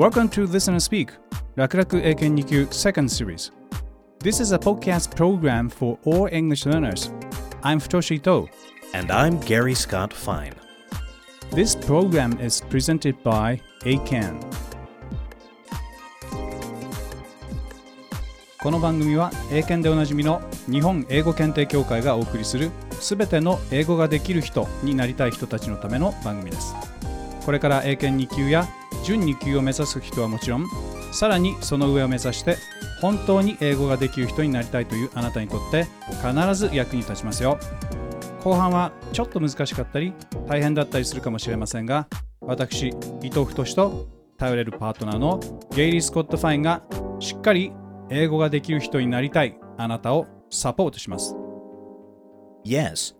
Welcome to Listen and Speak 楽々英検2級 Second Series This is a podcast program for all English learners I'm Futoshi Ito And I'm Gary Scott Fine. This program is presented by ACAN この番組は英検でおなじみの日本英語検定協会がお送りするすべての英語ができる人になりたい人たちのための番組ですこれから英検2級や準2級を目指す人はもちろんさらにその上を目指して本当に英語ができる人になりたいというあなたにとって必ず役に立ちますよ。後半はちょっと難しかったり大変だったりするかもしれませんが私伊藤太と頼れるパートナーのゲイリー・スコット・ファインがしっかり英語ができる人になりたいあなたをサポートします。Yes,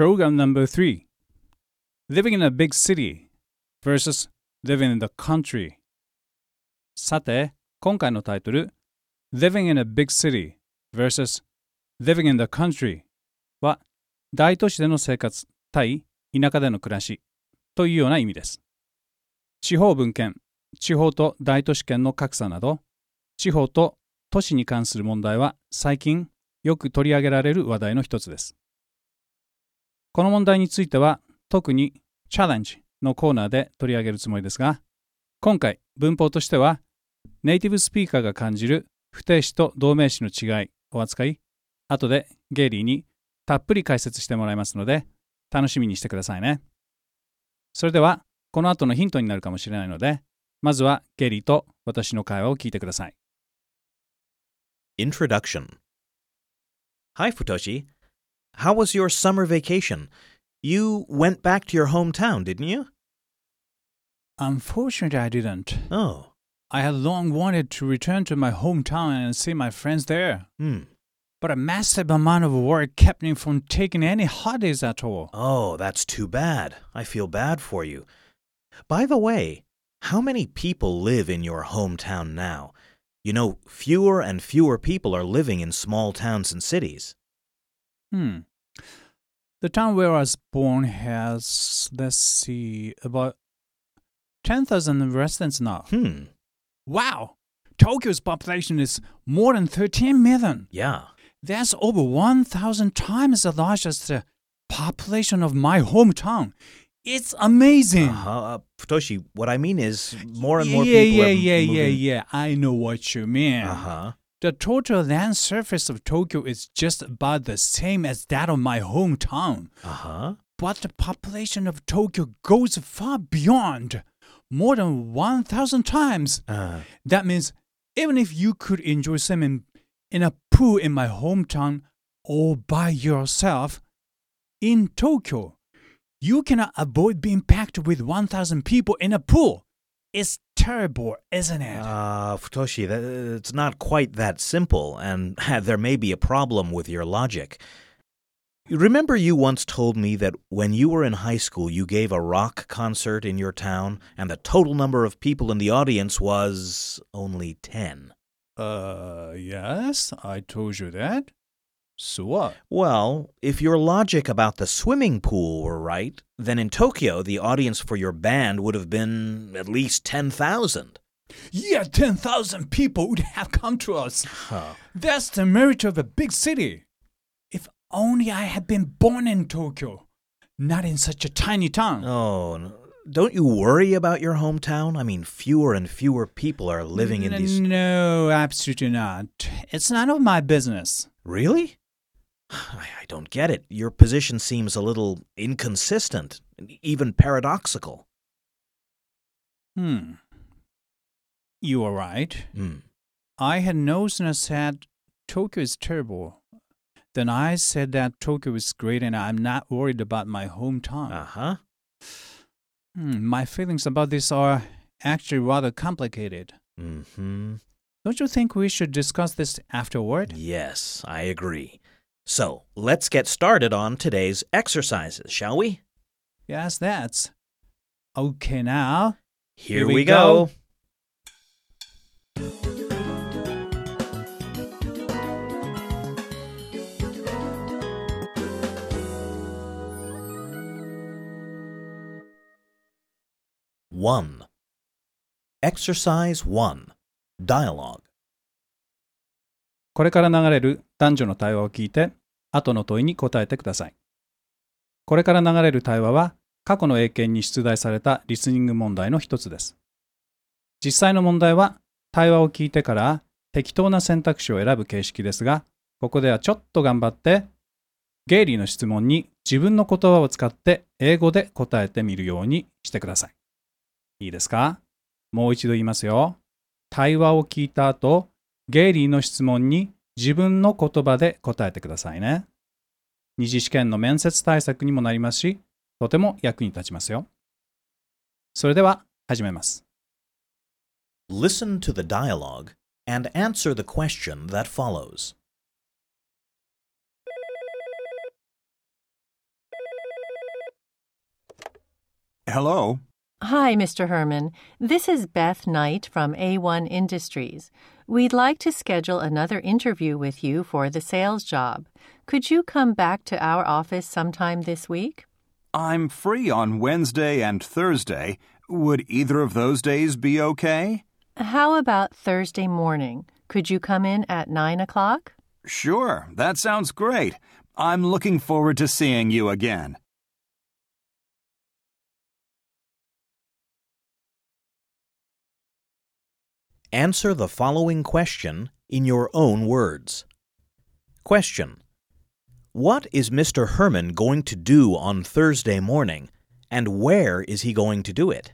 Program number three Living in a big city versus living in the country. さて、今回のタイトル Living in a big city versus living in the country は大都市での生活対田舎での暮らしというような意味です。地方分権、地方と大都市圏の格差など、地方と都市に関する問題は最近よく取り上げられる話題の一つです。この問題については特にチャレンジのコーナーで取り上げるつもりですが、今回文法としてはネイティブスピーカーが感じる不定詞と動名詞の違いを扱い、後でゲイリーにたっぷり解説してもらいますので、楽しみにしてくださいね。それでは、この後のヒントになるかもしれないので、まずはゲイリーと私の会話を聞いてください。Introduction Hi, Futoshi. How was your summer vacation? You went back to your hometown, didn't you? Unfortunately, I didn't. Oh, I had long wanted to return to my hometown and see my friends there. hmm. But a massive amount of work kept me from taking any holidays at all. Oh, that's too bad. I feel bad for you. By the way, how many people live in your hometown now? You know, fewer and fewer people are living in small towns and cities. Hmm. The town where I was born has, let's see, about 10,000 residents now. Hmm, Wow! Tokyo's population is more than 13 million. yeah. That's over 1,000 times as large as the population of my hometown. It's amazing. Uh-huh. Uh, Futoshi, what I mean is more and more yeah, people yeah, are yeah, yeah, yeah. I know what you mean. Uh-huh. The total land surface of Tokyo is just about the same as that of my hometown. Uh-huh. But the population of Tokyo goes far beyond, more than 1,000 times. Uh, That means even if you could enjoy swimming in a pool in my hometown all by yourself, in Tokyo, you cannot avoid being packed with 1,000 people in a pool. It's terrible, isn't it? uh, Futoshi, that, it's not quite that simple, and there may be a problem with your logic. Remember, you once told me that when you were in high school, you gave a rock concert in your town, and the total number of people in the audience was only 10. Uh, yes, I told you that. So what? Well, if your logic about the swimming pool were right, then in Tokyo, the audience for your band would have been at least 10,000. Yeah, 10,000 people would have come to us. Huh. That's the merit of a big city. If only I had been born in Tokyo, not in such a tiny town. Oh, n- don't you worry about your hometown? I mean, fewer and fewer people are living in these. No, absolutely not. It's none of my business. Really? I I don't get it. Your position seems a little inconsistent, even paradoxical. Hmm. You are right. Hmm. I had no sooner said Tokyo is terrible than I said that Tokyo is great and I'm not worried about my hometown. Uh huh. Hmm, my feelings about this are actually rather complicated. Mm hmm. Don't you think we should discuss this afterward? Yes, I agree. So, let's get started on today's exercises, shall we? Yes, that's. Okay, now. Here, Here we, we go. go. One. Exercise 1. Dialogue. これから流れる男女の対話を聞いて、 後の問いに答えてください。これから流れる対話は、過去の英検に出題されたリスニング問題の一つです。実際の問題は、対話を聞いてから適当な選択肢を選ぶ形式ですが、ここではちょっと頑張って、ゲイリーの質問に自分の言葉を使って英語で答えてみるようにしてください。いいですか？もう一度言いますよ。対話を聞いた後、ゲイリーの質問に自分の言葉で答えてくださいね。二次試験の面接対策にもなりますし、とても役に立ちますよ。それでは始めます。Listen to the dialogue and answer the question that follows. Hello. Hi, Mr. Herman. This is Beth Knight from A1 Industries. We'd like to schedule another interview with you for the sales job. Could you come back to our office sometime this week? I'm free on Wednesday and Thursday. Would either of those days be okay? How about Thursday morning? Could you come in at 9 o'clock? Sure, that sounds great. I'm looking forward to seeing you again. Answer the following question in your own words. Question What is Mr. Herman going to do on Thursday morning, and where is he going to do it?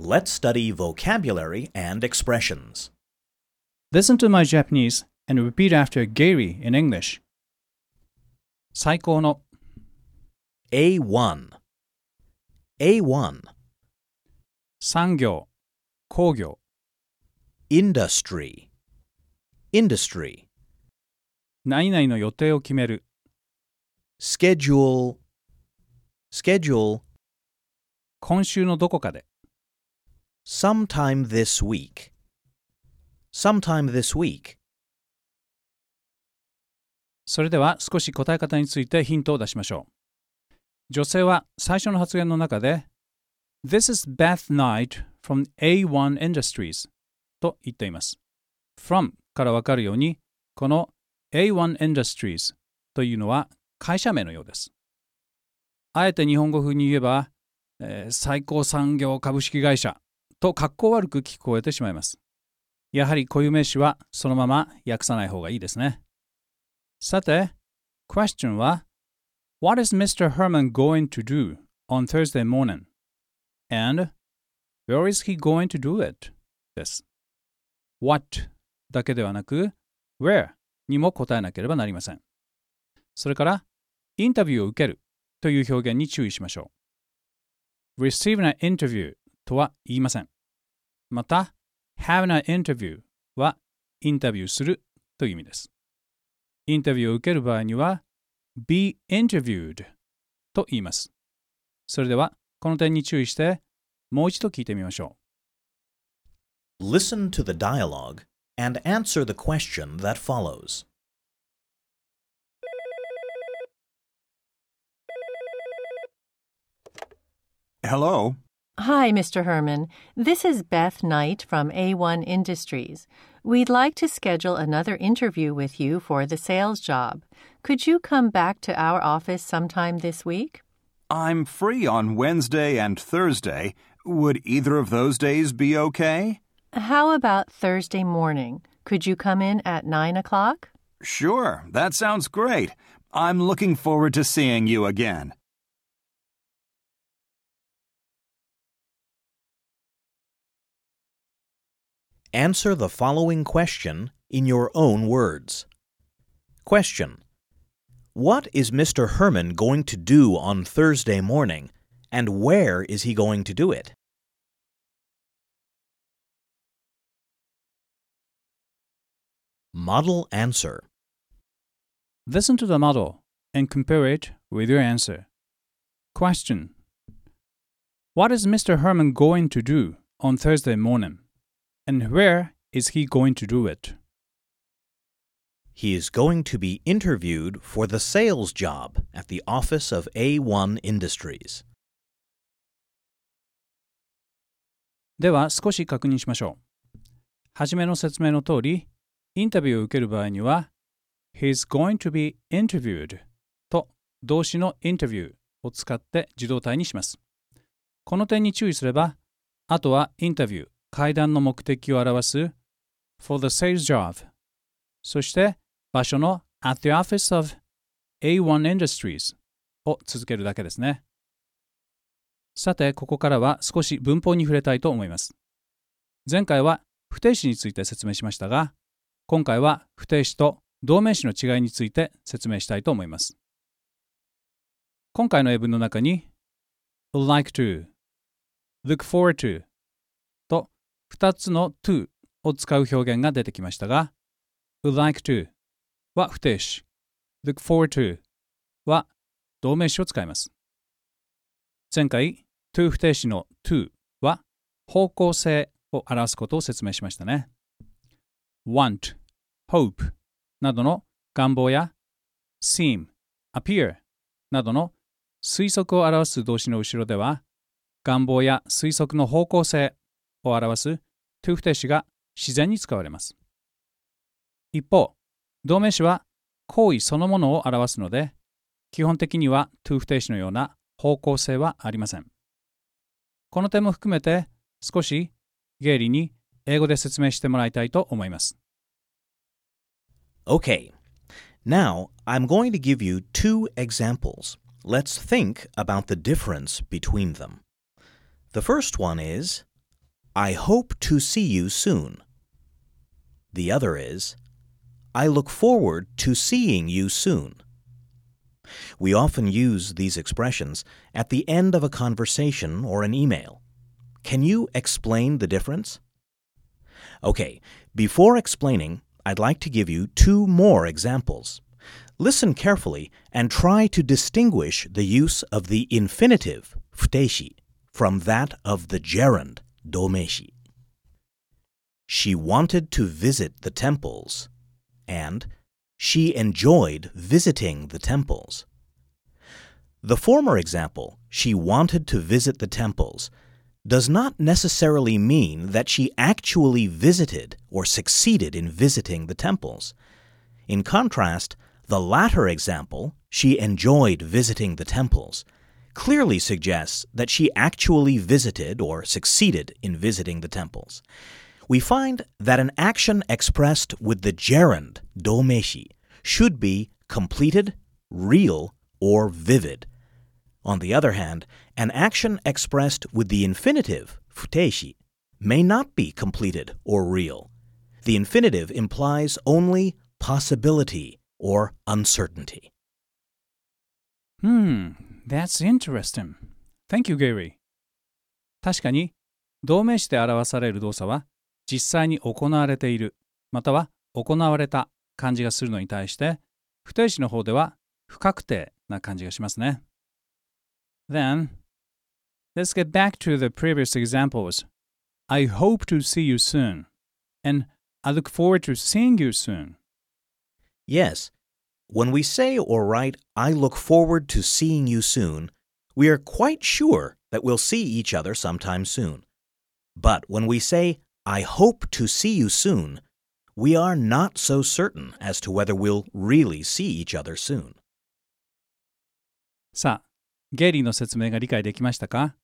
let us study vocabulary and expressions. う。Listen to my Japanese and repeat after Gary in English. 最高の A1 A1産業、工業、 Industry Industry 何々の予定を決める、 Schedule Schedule 今週のどこかで、 sometime this week. Sometime this week. それでは少し答え方についてヒントを出しましょう。女性は最初の発言の中で This is Beth Knight from A1 Industries と言っています。from からわかるようにこの A1 Industries というのは会社名のようです。あえて日本語風に言えば、えー最高産業株式会社と格好悪く聞こえてしまいます。やはり固有名詞はそのまま訳さない方がいいですね。さて、question は What is Mr. Herman going to do on Thursday morning? And where is he going to do it? です。What だけではなく Where にも答えなければなりません。それからインタビューを受けるという表現に注意しましょう。receive an interview とは言いません。また have an interview はインタビューするという意味です。インタビューを受ける場合には be interviewed と言います。それではこの点に注意してもう一度聞いてみましょ Listen to the dialogue and answer the question that follows. Hello. Hi, Mr. Herman. This is Beth Knight from A1 Industries. We'd like to schedule another interview with you for the sales job. Could you come back to our office sometime this week? I'm free on Wednesday and Thursday. Would either of those days be okay? How about Thursday morning? Could you come in at 9 o'clock? Sure, that sounds great. I'm looking forward to seeing you again. Answer the following question in your own words. Question What is Mr. Herman going to do on Thursday morning, and where is he going to do it? Model answer. Listen to the model and compare it with your answer. Question What is Mr. Herman going to do on Thursday morning? And where is he going to do it? He is going to be interviewed for the sales job at the office of A1 Industries. では少し確認しましょう。はじめの説明の通り、インタビューを受ける場合には、He's going to be interviewed と動詞の interview を使って自動体にします。この点に注意すれば、あとはインタビュー、会談の目的を表す for the sales job そして場所の at the office of A1 Industries を続けるだけですね。さて、ここからは少し文法に触れたいと思います。前回は不定詞について説明しましたが、今回は不定詞と動名詞の違いについて説明したいと思います。今回の英文の中に like to, look forward to 2つの to を使う表現が出てきましたが like to は不定詞 look forward to は動名詞を使います。前回 to 不定詞の to は方向性を表すことを説明しましたね。want, hope などの願望や seem, appear などの推測を表す動詞の後ろでは願望や推測の方向性を表す to 不定詞が自然に使われます。一方、動名詞は行為そのものを表すので基本的には to 不定詞のような方向性はありません。この点も含めて少しゲイリーに英語で説明してもらいたいと思います。Okay. Now, I'm going to give you two examples. Let's think about the difference between them. The first one is, I hope to see you soon. The other is, I look forward to seeing you soon. We often use these expressions at the end of a conversation or an email. Can you explain the difference? Okay, before explaining, I'd like to give you two more examples. Listen carefully and try to distinguish the use of the infinitive, futeshi, from that of the gerund, domeshi. She wanted to visit the temples, and she enjoyed visiting the temples. The former example, she wanted to visit the temples, does not necessarily mean that she actually visited or succeeded in visiting the temples. In contrast, the latter example, she enjoyed visiting the temples, clearly suggests that she actually visited or succeeded in visiting the temples. We find that an action expressed with the gerund, domeshi, should be completed, real, or vivid. On the other hand, an action expressed with the infinitive, futeshi, may not be completed or real. The infinitive implies only possibility or uncertainty. Hmm, that's interesting. Thank you, Gary. 確かに、動名詞で表される動作は実際に行われている、または行われた感じがするのに対して、不定詞の方では不確定な感じがしますね。Then, let's get back to the previous examples. I hope to see you soon, and I look forward to seeing you soon. Yes, when we say or write, I look forward to seeing you soon, we are quite sure that we'll see each other sometime soon. But when we say, I hope to see you soon, we are not so certain as to whether we'll really see each other soon. さあ、ゲイリーの説明が理解できましたか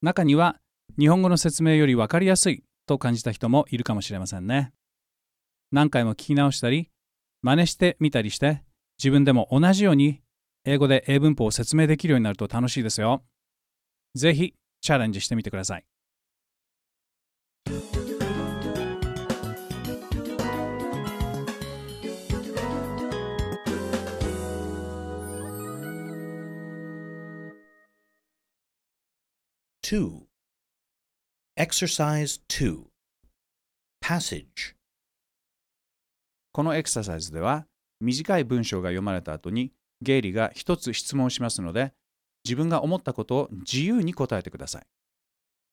中には日本語の説明より分かりやすいと感じた人もいるかもしれませんね。何回も聞き直したり、真似してみたりして、 自分でも同じように英語で英文法を説明できるようになると楽しいですよ。ぜひチャレンジしてみてください。2 Exercise 2 Passage このエクササイズでは短い文章が読まれた後にゲイリーが一つ質問しますので自分が思ったことを自由に答えてください。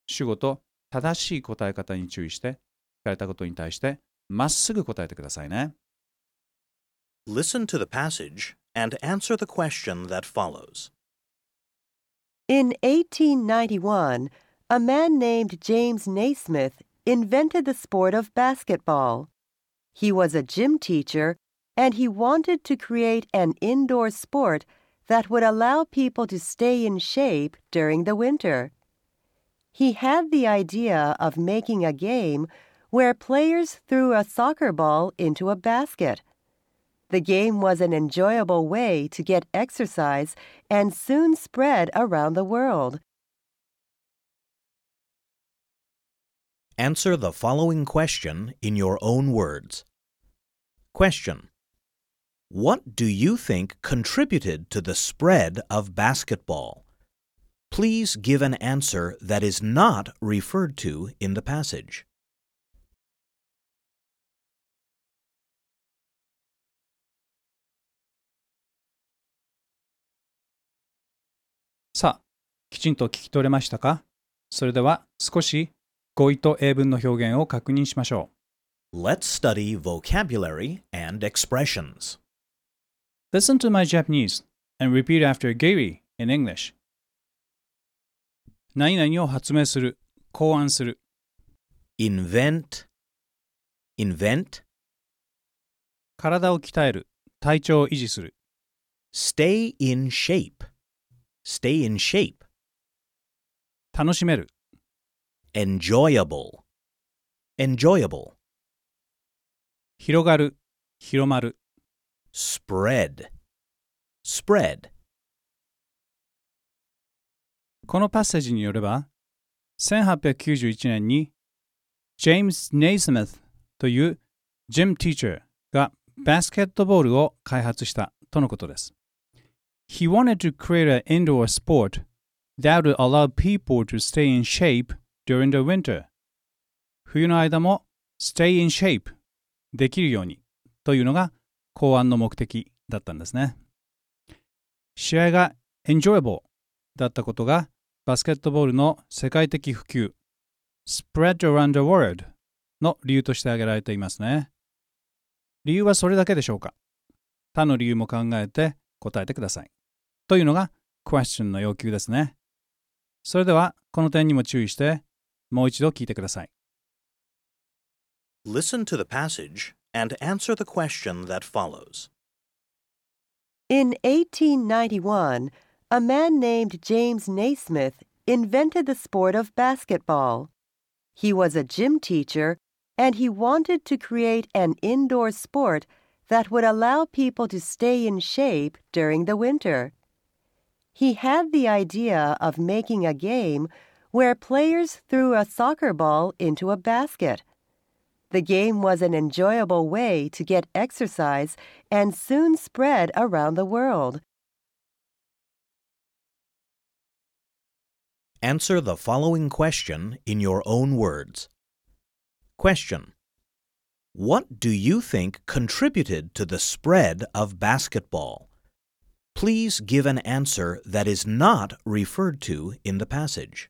主語と正しい答え方に注意して聞かれたことに対してまっすぐ答えてくださいね。Listen to the passage and answer the question that follows. In 1891, a man named James Naismith invented the sport of basketball. He was a gym teacher and he wanted to create an indoor sport that would allow people to stay in shape during the winter. He had the idea of making a game where players threw a soccer ball into a basket. The game was an enjoyable way to get exercise and soon spread around the world. Answer the following question in your own words. Question What do you think contributed to the spread of basketball? Please give an answer that is not referred to in the passage. さあ、きちんと聞き取れましたかそれでは少し語彙と英文の表現を確認しましょ Let's study vocabulary and expressions. う。Listen to my Japanese and repeat after Gary in English. 何々を発明する、考案する、 Invent, invent, 体を鍛える、体調を維持する、 stay in shape, stay in shape, 楽しめる、 enjoyable, enjoyable, 広がる、広まる、 Spread, spread. このパッセージによれば、1891年に、ジェームス・ネイスミスというジム・ティーチャーがバスケットボールを開発したとのことです。He wanted to create an indoor sport that would allow people to stay in shape during the winter. 冬の間も stay in shape できるようにというのが考案の目的だったんですね。試合が enjoyable だったことがバスケットボールの世界的普及 spread around the world の理由として挙げられていますね。理由はそれだけでしょうか？他の理由も考えて答えてください。というのが question の要求ですね。それではこの点にも注意してもう一度聞いてください。Listen to the passage and answer the question that follows. In 1891, a man named James Naismith invented the sport of basketball. He was a gym teacher and he wanted to create an indoor sport that would allow people to stay in shape during the winter. He had the idea of making a game where players threw a soccer ball into a basket. The game was an enjoyable way to get exercise and soon spread around the world. Answer the following question in your own words. Question What do you think contributed to the spread of basketball? Please give an answer that is not referred to in the passage.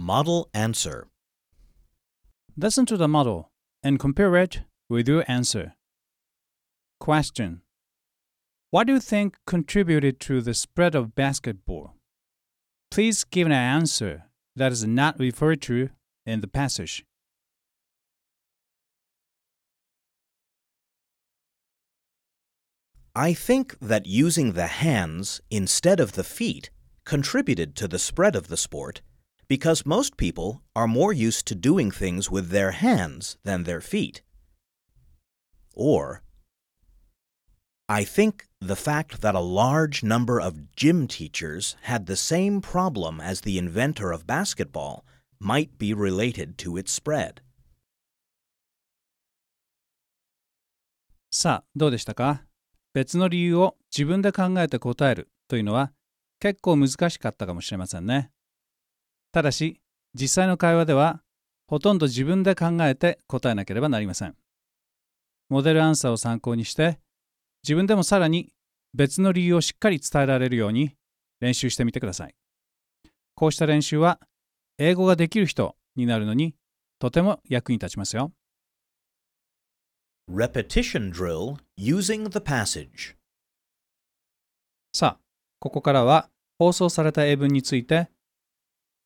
'Model answer. Listen to the model and compare it with your answer. Question What do you think contributed to the spread of basketball? Please give an answer that is not referred to in the passage. I think that using the hands instead of the feet contributed to the spread of the sport because most people are more used to doing things with their hands than their feet. Or, I think the fact that a large number of gym teachers had the same problem as the inventor of basketball might be related to its spread. さあ、どうでしたか別の理由を自分で考えて答えるというのは結構難しかったかもしれませんね。 ただし、実際の会話ではほとんど自分で考えて答えなければなりません。モデルアンサーを参考にして自分でもさらに別の理由をしっかり伝えられるように練習してみてください。こうした練習は英語ができる人になるのにとても役に立ちますよ。Repetition drill using the passage. さあ、ここからは放送された英文について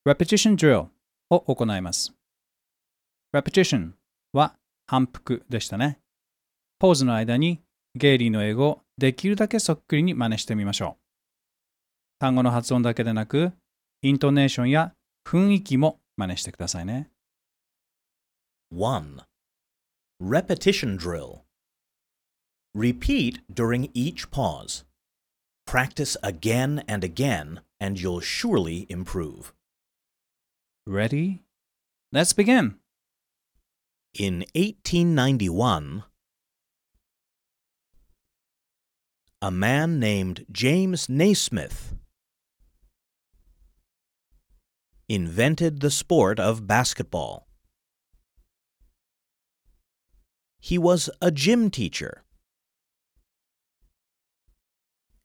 Repetition drill を行います。Repetition は反復でしたね。ポーズの間にゲイリーの英語をできるだけそっくりに真似してみましょう。単語の発音だけでなく、イントネーションや雰囲気も真似してくださいね。1. Repetition drill. Repeat during each pause. Practice again and again, and you'll surely improve. Ready? Let's begin! In 1891, a man named James Naismith invented the sport of basketball. He was a gym teacher,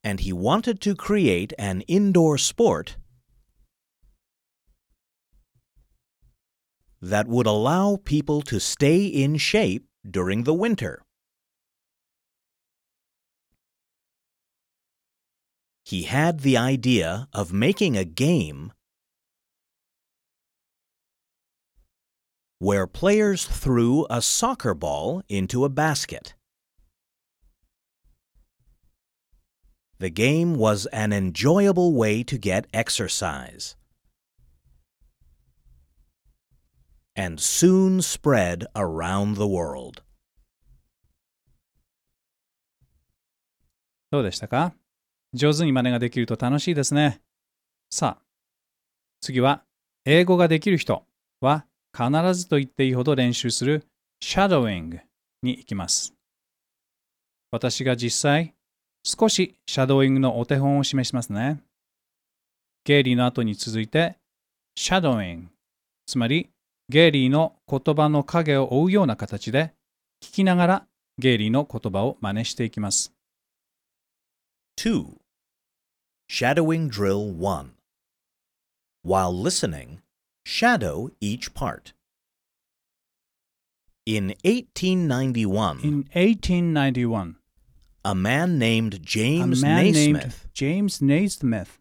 and he wanted to create an indoor sport that would allow people to stay in shape during the winter. He had the idea of making a game where players threw a soccer ball into a basket. The game was an enjoyable way to get exercise. And soon spread around the world. どうでしたか？上手に真似ができると楽しいですね。さあ、次は英語ができる人は必ずと言っていいほど練習する shadowing に行きます。私が実際少しシャドーイングのお手本を示しますね。ゲイリーの後に続いて shadowing つまりゲイリーの言葉の影を追うような形で聞きながらゲイリーの言葉を真似していきます。2. Shadowing Drill 1. While listening, shadow each part. In 1891, In 1891, a man named a James man named Naismith James Naismith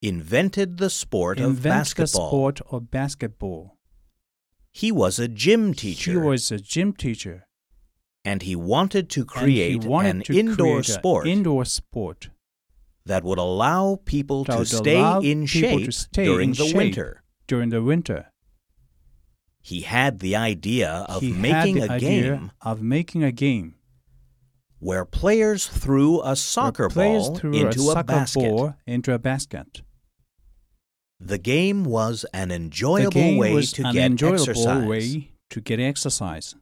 invented the sport of invented the basketball. sport of basketball. He was a gym He teacher, was a gym teacher. and he wanted to create he wanted an to indoor create sport indoor sport that would allow people to stay in shape stay during in the shape winter. during the winter. He had the idea of he making a game of making a game where players threw a soccer ball threw into a a, basket. ball into a basket. The game was an enjoyable way to an get enjoyable exercise way to get exercise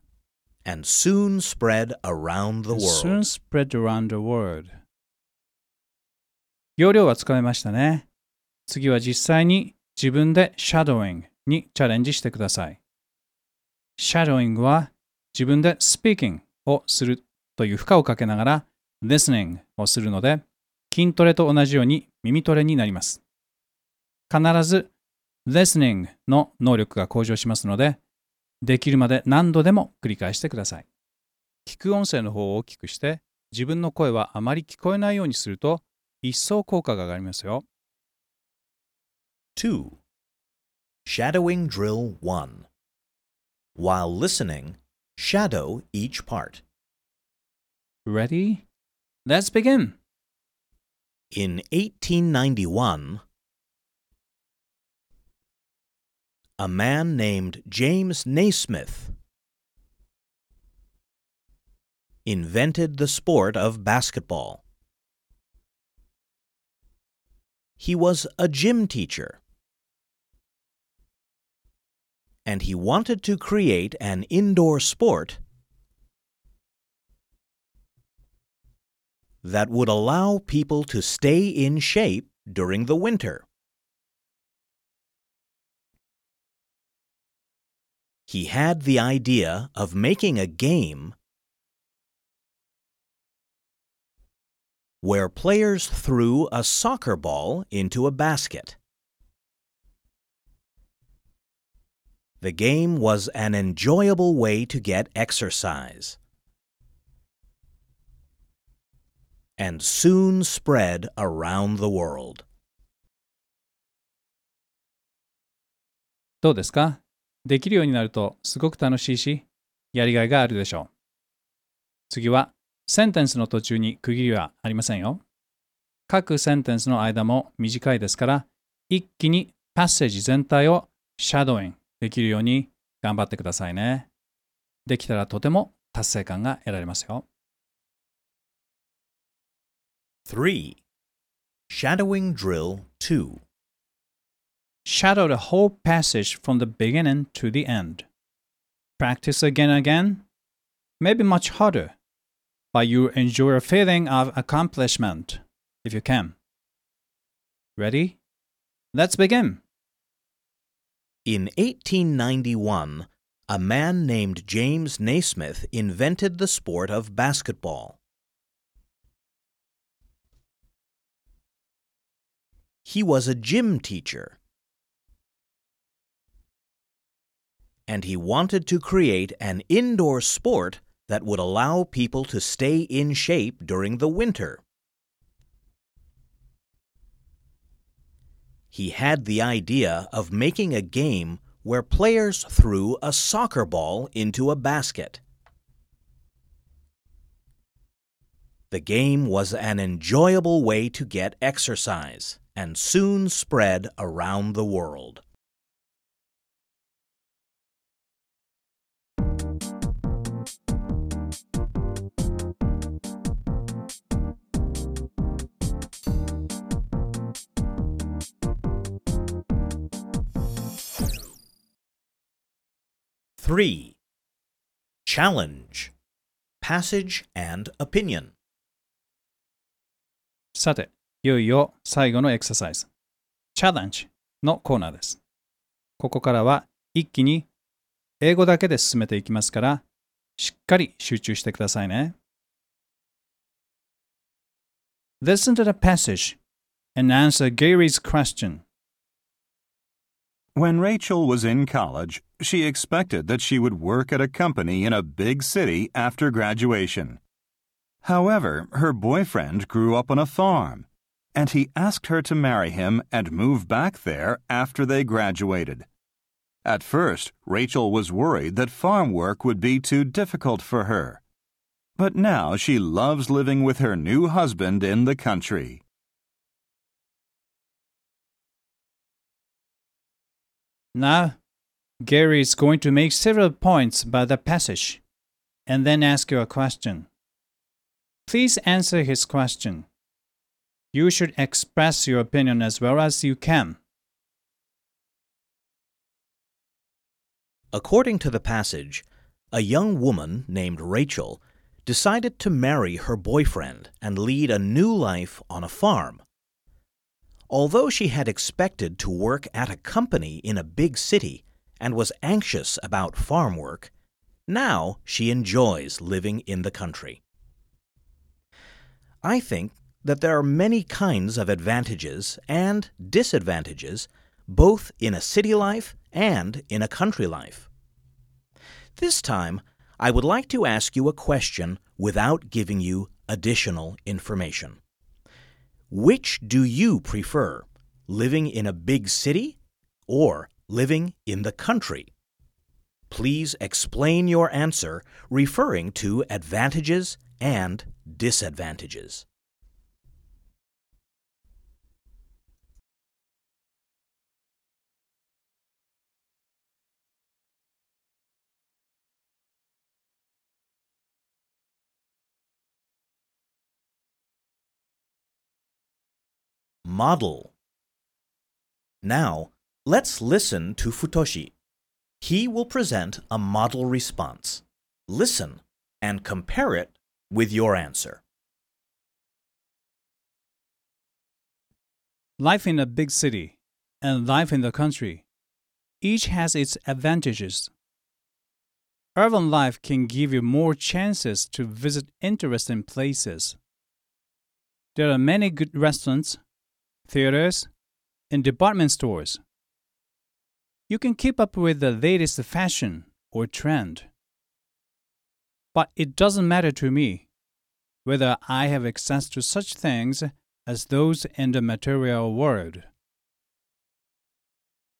and soon spread around the world. soon spread around the world. 要領はつかめましたね。次は実際に自分で shadowing にチャレンジしてください。shadowing は自分で speaking をするという負荷をかけながら listening をするので筋トレと同じように耳トレになります。必ず listening の能力が向上しますのでできるまで何度でも繰り返してください。聞く音声の方を大きくして自分の声はあまり聞こえないようにすると一層効果が上がりますよ。2. Shadowing Drill 1. While listening, shadow each part. Ready? Let's begin! In 1891, a man named James Naismith invented the sport of basketball. He was a gym teacher, and he wanted to create an indoor sport that would allow people to stay in shape during the winter. He had the idea of making a game where players threw a soccer ball into a basket. The game was an enjoyable way to get exercise and soon spread around the world. どうですか できるようになるとすごく楽しいし、やりがいがあるでしょう。次は、センテンスの途中に区切りはありませんよ。各センテンスの間も短いですから、一気にパッセージ全体をシャドーインできるように頑張ってくださいね。できたらとても達成感が得られますよ。3. Shadowing Drill 2. Shadow the whole passage from the beginning to the end. Practice again and again. Maybe much harder, but you enjoy a feeling of accomplishment if you can. Ready? Let's begin. In 1891, a man named James Naismith invented the sport of basketball. He was a gym teacher. And he wanted to create an indoor sport that would allow people to stay in shape during the winter. He had the idea of making a game where players threw a soccer ball into a basket. The game was an enjoyable way to get exercise and soon spread around the world. Three. Challenge. Passage and opinion. さて、いよいよ最後のエクササイズ。チャレンジのコーナーです。ここからは一気に英語だけで進めていきますから、しっかり集中してくださいね。Listen to the passage and answer Gary's question. When Rachel was in college, she expected that she would work at a company in a big city after graduation. However, her boyfriend grew up on a farm, and he asked her to marry him and move back there after they graduated. At first, Rachel was worried that farm work would be too difficult for her. But now she loves living with her new husband in the country. Now, Gary is going to make several points about the passage and then ask you a question. Please answer his question. You should express your opinion as well as you can. According to the passage, a young woman named Rachel decided to marry her boyfriend and lead a new life on a farm. Although she had expected to work at a company in a big city and was anxious about farm work, now she enjoys living in the country. I think that there are many kinds of advantages and disadvantages both in a city life and in a country life. This time, I would like to ask you a question without giving you additional information. Which do you prefer, living in a big city or living in the country? Please explain your answer referring to advantages and disadvantages. model. Now, let's listen to Futoshi. He will present a model response. Listen and compare it with your answer. Life in a big city and life in the country each has its advantages. Urban life can give you more chances to visit interesting places. There are many good restaurants theaters, and department stores. You can keep up with the latest fashion or trend. But it doesn't matter to me whether I have access to such things as those in the material world.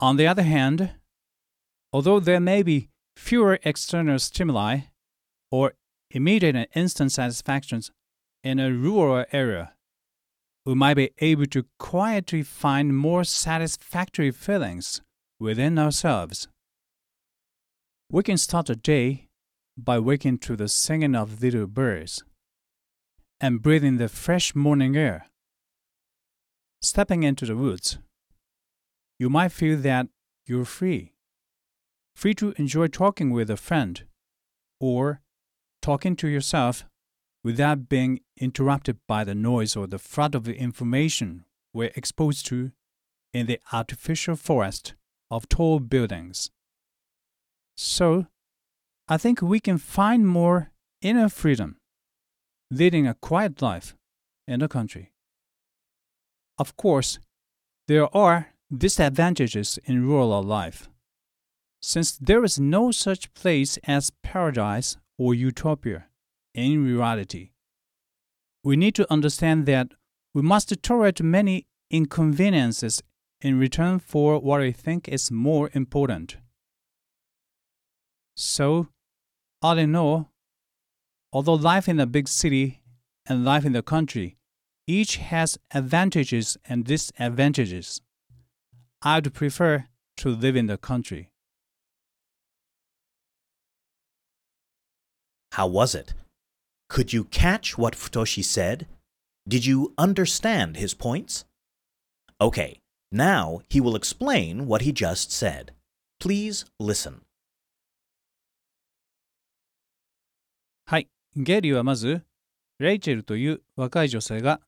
On the other hand, although there may be fewer external stimuli or immediate and instant satisfactions in a rural area, we might be able to quietly find more satisfactory feelings within ourselves. We can start a day by waking to the singing of little birds and breathing the fresh morning air. Stepping into the woods, you might feel that you're free. Free to enjoy talking with a friend or talking to yourself without being interrupted by the noise or the flood of information we're exposed to in the artificial forest of tall buildings. So, I think we can find more inner freedom leading a quiet life in the country. Of course, there are disadvantages in rural life. Since there is no such place as paradise or utopia in reality, we need to understand that we must tolerate many inconveniences in return for what we think is more important. So, all in all, although life in a big city and life in the country each has advantages and disadvantages, I'd prefer to live in the country. How was it? Could you catch what Futoshi said? Did you understand his points? Okay, now he will explain what he just said. Please listen. はい、ゲリーはまず、レイチェルという若い女性が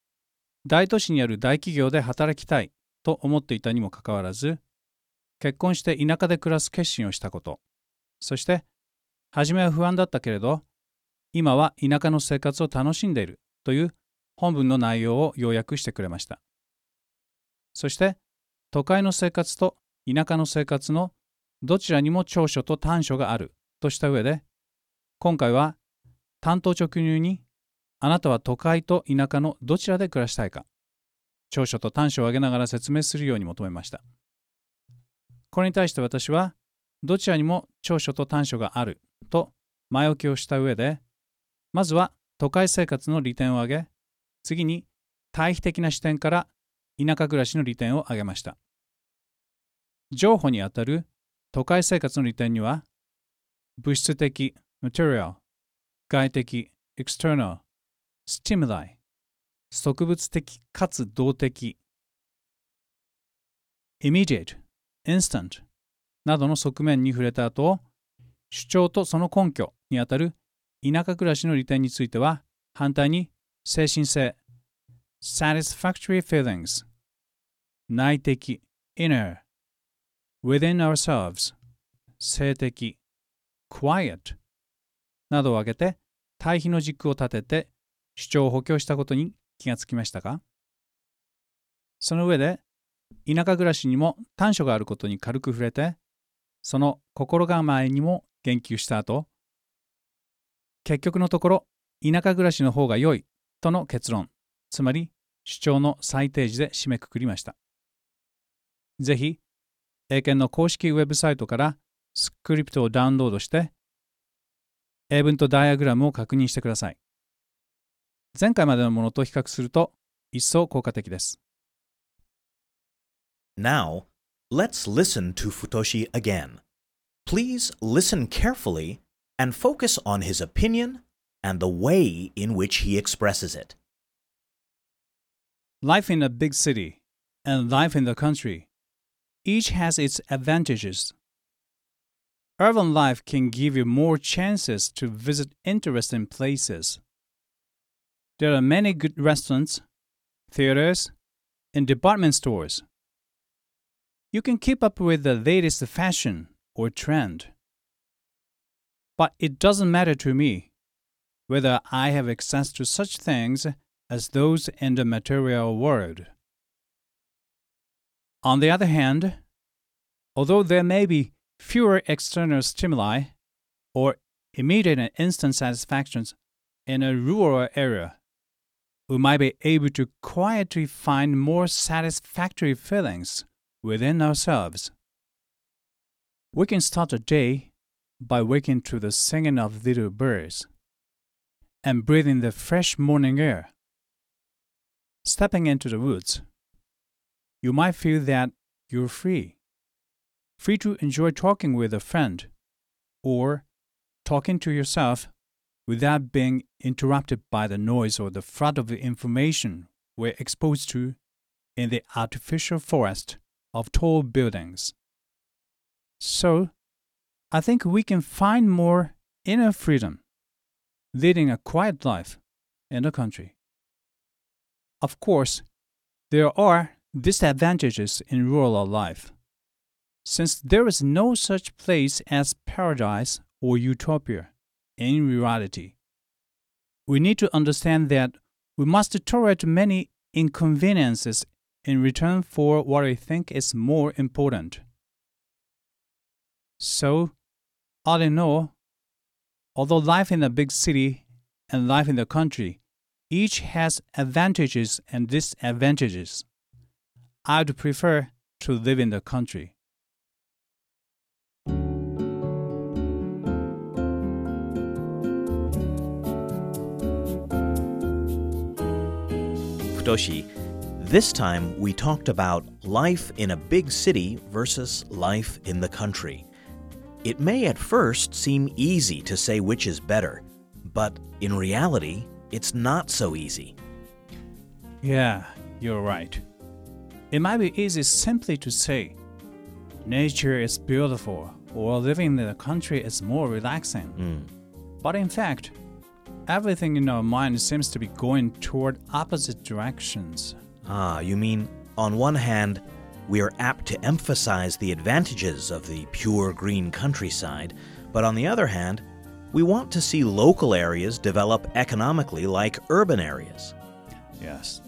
大都市にある大企業で働きたいと思っていたにもかかわらず、結婚して田舎で暮らす決心をしたこと、そして、初めは不安だったけれど、今は田舎の生活を楽しんでいるという本文の内容を要約してくれました。そして、都会の生活と田舎の生活のどちらにも長所と短所があるとした上で、今回は担当直入にあなたは都会と田舎のどちらで暮らしたいか長所と短所を挙げながら説明するように求めましたこれに対して私はどちらにも長所と短所があると前置きをした上でまずは都会生活の利点を挙げ次に対比的な視点から田舎暮らしの利点を挙げました。情報にあたる都会生活の利点には物質的 material 外的 external stimuli 植物的かつ動的 immediate instant などの側面に触れた後主張とその根拠にあたる田舎暮らしの利点については反対に精神性 satisfactory feelings 内的 inner within ourselves 性的 quiet などを挙げて対比の軸を立てて主張を補強したことに気がつきましたか？その上で田舎暮らしにも短所があることに軽く触れてその心構えにも言及した後結局のところ田舎暮らしの方が良いとの結論つまり主張の最低時で締めくくりましたぜひ英検の公式ウェブサイトからスクリプトをダウンロードして英文とダイアグラムを確認してください前回までのものと比較すると一層効果的です。Now, let's listen to Futoshi again. Please listen carefully and focus on his opinion and the way in which he expresses it. Life in a big city and life in the country each has its advantages. Urban life can give you more chances to visit interesting places. There are many good restaurants, theaters, and department stores. You can keep up with the latest fashion or trend. But it doesn't matter to me whether I have access to such things as those in the material world. On the other hand, although there may be fewer external stimuli or immediate and instant satisfactions in a rural area, we might be able to quietly find more satisfactory feelings within ourselves. We can start a day by waking to the singing of little birds and breathing the fresh morning air. Stepping into the woods, you might feel that you're free. Free to enjoy talking with a friend or talking to yourself without being interrupted by the noise or the flood of information we're exposed to in the artificial forest of tall buildings. So, I think we can find more inner freedom leading a quiet life in the country. Of course, there are disadvantages in rural life. Since there is no such place as paradise or utopia in reality, we need to understand that we must tolerate many inconveniences in return for what we think is more important. So, all in all, although life in a big city and life in the country each has advantages and disadvantages, I'd prefer to live in the country. 太志 This time we talked about life in a big city versus life in the country. It may at first seem easy to say which is better, but in reality, it's not so easy. Yeah, you're right. It might be easy simply to say, nature is beautiful or living in the country is more relaxing. But in fact, everything in our mind seems to be going toward opposite directions. Ah, you mean, on one hand, we are apt to emphasize the advantages of the pure green countryside, but on the other hand, we want to see local areas develop economically like urban areas. Yes.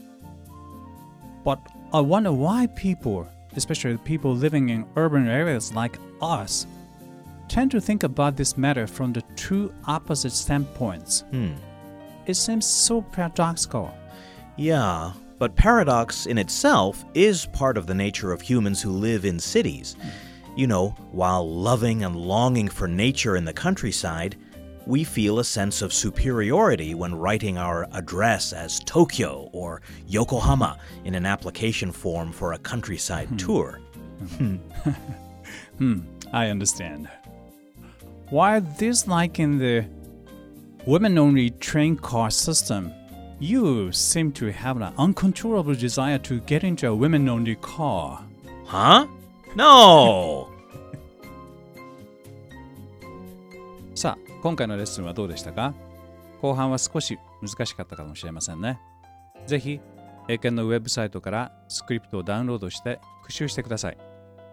But I wonder why people, especially people living in urban areas like us, tend to think about this matter from the two opposite standpoints. Hmm. It seems so paradoxical. Yeah, but paradox in itself is part of the nature of humans who live in cities. You know, while loving and longing for nature in the countryside, we feel a sense of superiority when writing our address as Tokyo or Yokohama in an application form for a countryside tour. Hmm, I understand. While this, like in the women only train car system, you seem to have an uncontrollable desire to get into a women only car. Huh? No! さあ、今回のレッスンはどうでしたか？後半は少し難しかったかもしれませんね。ぜひ、英検のウェブサイトからスクリプトをダウンロードして復習してください。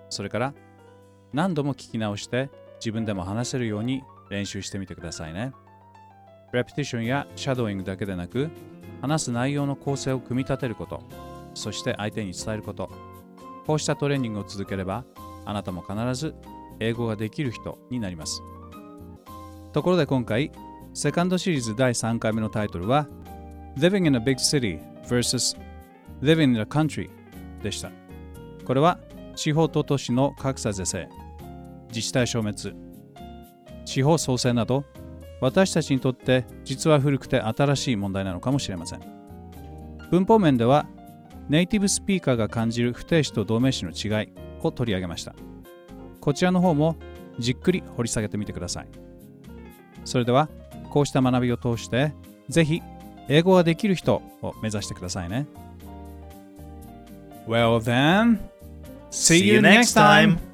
それから、何度も聞き直して自分でも話せるように練習してみてくださいね。レプティションやシャドーイングだけでなく、話す内容の構成を組み立てること、そして相手に伝えること。こうしたトレーニングを続ければ、あなたも必ず英語ができる人になります。ところで今回、セカンドシリーズ第3回目のタイトルは Living in a Big City vs Living in a Country でした。これは地方と都市の格差是正、自治体消滅、地方創生など私たちにとって実は古くて新しい問題なのかもしれません。文法面ではネイティブスピーカーが感じる不定詞と動名詞の違いを取り上げました。こちらの方もじっくり掘り下げてみてください。それではこうした学びを通してぜひ英語ができる人を目指してくださいね。Well then, see you next time!